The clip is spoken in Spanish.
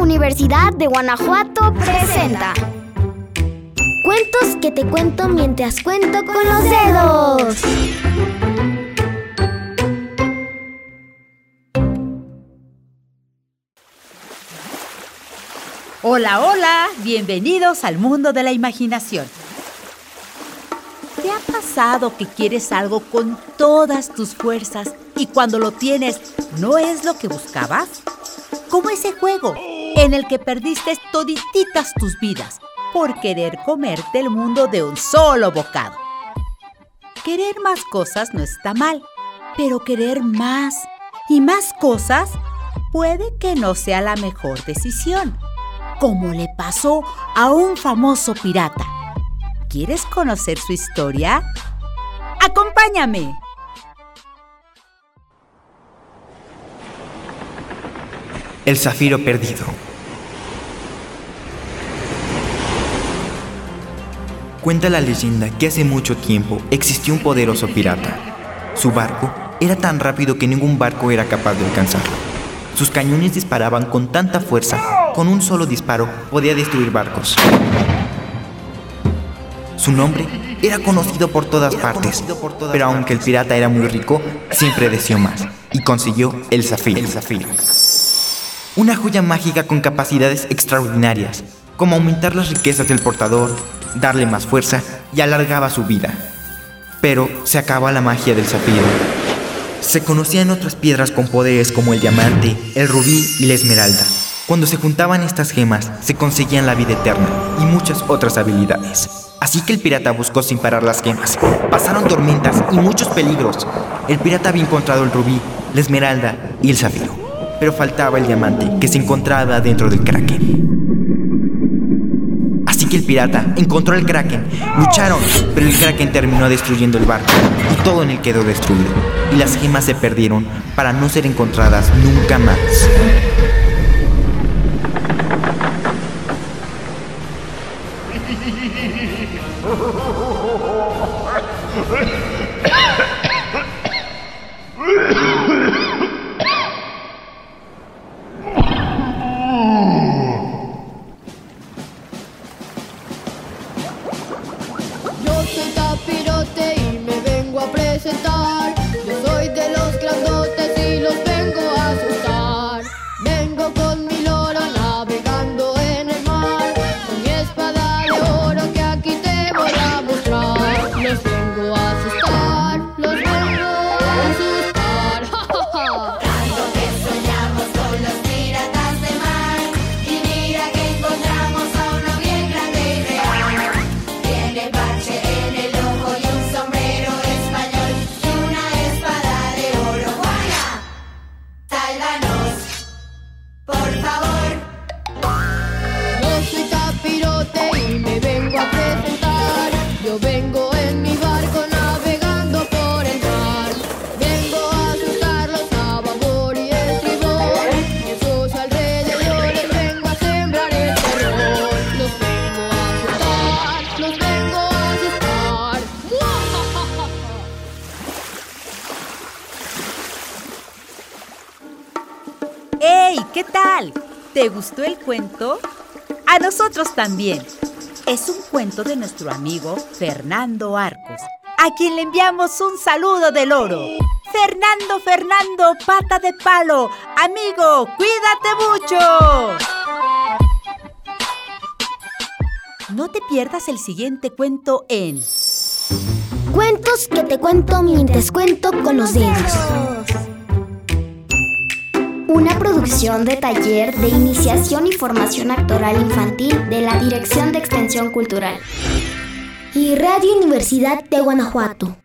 Universidad de Guanajuato presenta Cuentos que te cuento mientras cuento con los dedos. Hola, hola, bienvenidos al mundo de la imaginación. ¿Te ha pasado que quieres algo con todas tus fuerzas y cuando lo tienes no es lo que buscabas? Como ese juego en el que perdiste todititas tus vidas por querer comerte el mundo de un solo bocado. Querer más cosas no está mal, pero querer más y más cosas puede que no sea la mejor decisión, como le pasó a un famoso pirata. ¿Quieres conocer su historia? ¡Acompáñame! El zafiro perdido. Cuenta la leyenda que hace mucho tiempo existió un poderoso pirata. Su barco era tan rápido que ningún barco era capaz de alcanzarlo. Sus cañones disparaban con tanta fuerza, con un solo disparo podía destruir barcos. Su nombre era conocido por todas partes, pero aunque el pirata era muy rico, siempre deseó más y consiguió el zafiro. El zafiro. Una joya mágica con capacidades extraordinarias, como aumentar las riquezas del portador, darle más fuerza y alargaba su vida. Pero se acaba la magia del zafiro. Se conocían otras piedras con poderes como el diamante, el rubí y la esmeralda. Cuando se juntaban estas gemas, se conseguían la vida eterna y muchas otras habilidades. Así que el pirata buscó sin parar las gemas. Pasaron tormentas y muchos peligros. El pirata había encontrado el rubí, la esmeralda y el zafiro. Pero faltaba el diamante que se encontraba dentro del kraken. Así que el pirata encontró al kraken. Lucharon, pero el kraken terminó destruyendo el barco y todo en él quedó destruido. Y las gemas se perdieron para no ser encontradas nunca más. ¡Hey! ¿Qué tal? ¿Te gustó el cuento? A nosotros también. Es un cuento de nuestro amigo Fernando Arcos, a quien le enviamos un saludo del oro. Fernando, Fernando, pata de palo, amigo, cuídate mucho. No te pierdas el siguiente cuento en Cuentos que te cuento mientras cuento con los dedos. Una producción de taller de iniciación y formación actoral infantil de la Dirección de Extensión Cultural y Radio Universidad de Guanajuato.